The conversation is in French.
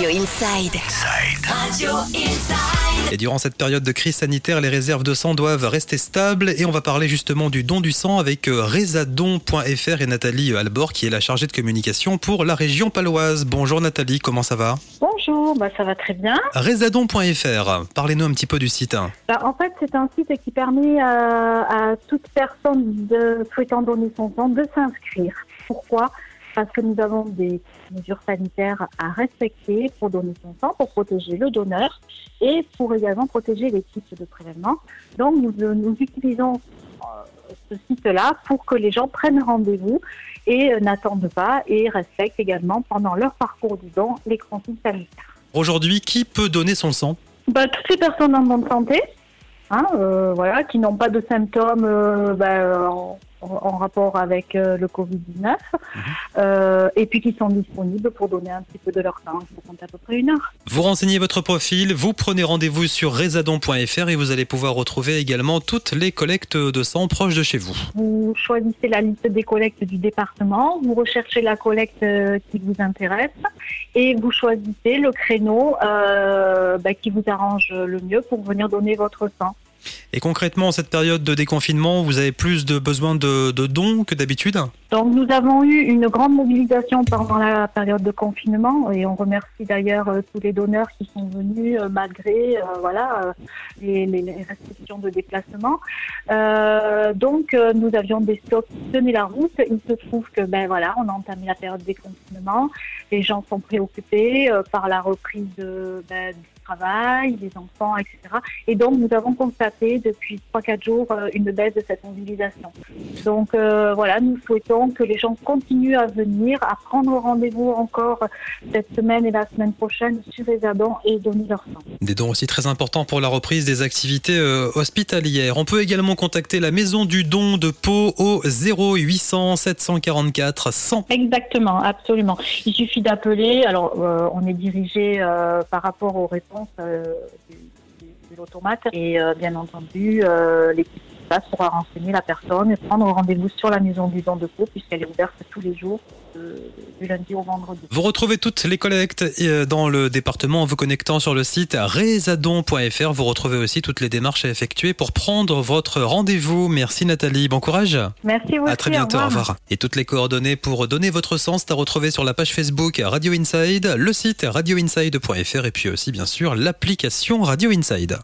Radio Inside. Radio Inside. Et durant cette période de crise sanitaire, les réserves de sang doivent rester stables et on va parler justement du don du sang avec euh, rezadon.fr et Nathalie Albor qui est la chargée de communication pour la région paloise. Bonjour Nathalie, comment ça va? Bonjour, bah, ça va très bien. Rezadon.fr, parlez-nous un petit peu du site. Bah, en fait, c'est un site qui permet euh, à toute personne de, souhaitant donner son sang de s'inscrire. Pourquoi? Parce que nous avons des mesures sanitaires à respecter pour donner son sang, pour protéger le donneur et pour également protéger les types de prélèvements. Donc, nous, nous utilisons euh, ce site-là pour que les gens prennent rendez-vous et euh, n'attendent pas et respectent également pendant leur parcours du don les consignes sanitaires. Aujourd'hui, qui peut donner son sang? Bah, toutes les personnes en bonne santé, hein, euh, voilà, qui n'ont pas de symptômes euh, bah, en, en rapport avec euh, le Covid-19, euh, et puis qui sont disponibles pour donner un petit peu de leur temps. Il faut compter à peu près une heure. Vous renseignez votre profil, vous prenez rendez-vous sur rezadon.fr et vous allez pouvoir retrouver également toutes les collectes de sang proches de chez vous. Vous choisissez la liste des collectes du département, vous recherchez la collecte euh, qui vous intéresse et vous choisissez le créneau euh, bah, qui vous arrange le mieux pour venir donner votre sang. Et concrètement, en cette période de déconfinement, vous avez plus de besoin de, dons que d'habitude Donc nous avons eu une grande mobilisation pendant la période de confinement et on remercie d'ailleurs euh, tous les donneurs qui sont venus euh, malgré euh, voilà les, restrictions de déplacement. Donc nous avions des stocks qui tenaient la route. Il se trouve que ben voilà, on a entamé la période de déconfinement. Les gens sont préoccupés par la reprise ben, du travail, les enfants, etc. Et donc nous avons constaté depuis 3-4 jours euh, une baisse de cette mobilisation. Donc euh, voilà, nous souhaitons que les gens continuent à venir, à prendre rendez-vous encore cette semaine et la semaine prochaine sur les adons et donner leur sang. Des dons aussi très importants pour la reprise des activités euh, hospitalières. On peut également contacter la maison du don de Pau au 0800 744 100. Exactement, absolument. Il suffit d'appeler. Alors, euh, on est dirigé euh, par rapport aux réponses l'automate. Et euh, bien entendu, euh, l'équipe passe pourra renseigner la personne et prendre rendez-vous sur la maison du don de Pau puisqu'elle est ouverte tous les jours euh, du lundi au vendredi. Vous retrouvez toutes les collectes euh, dans le département en vous connectant sur le site rezadon.fr. Vous retrouvez aussi toutes les démarches à effectuer pour prendre votre rendez-vous. Merci Nathalie, bon courage. Merci vous À très bientôt, au au revoir. revoir. Et toutes les coordonnées pour donner votre sens, à retrouver sur la page Facebook Radio Inside, le site radioinside.fr et puis aussi bien sûr l'application Radio Inside.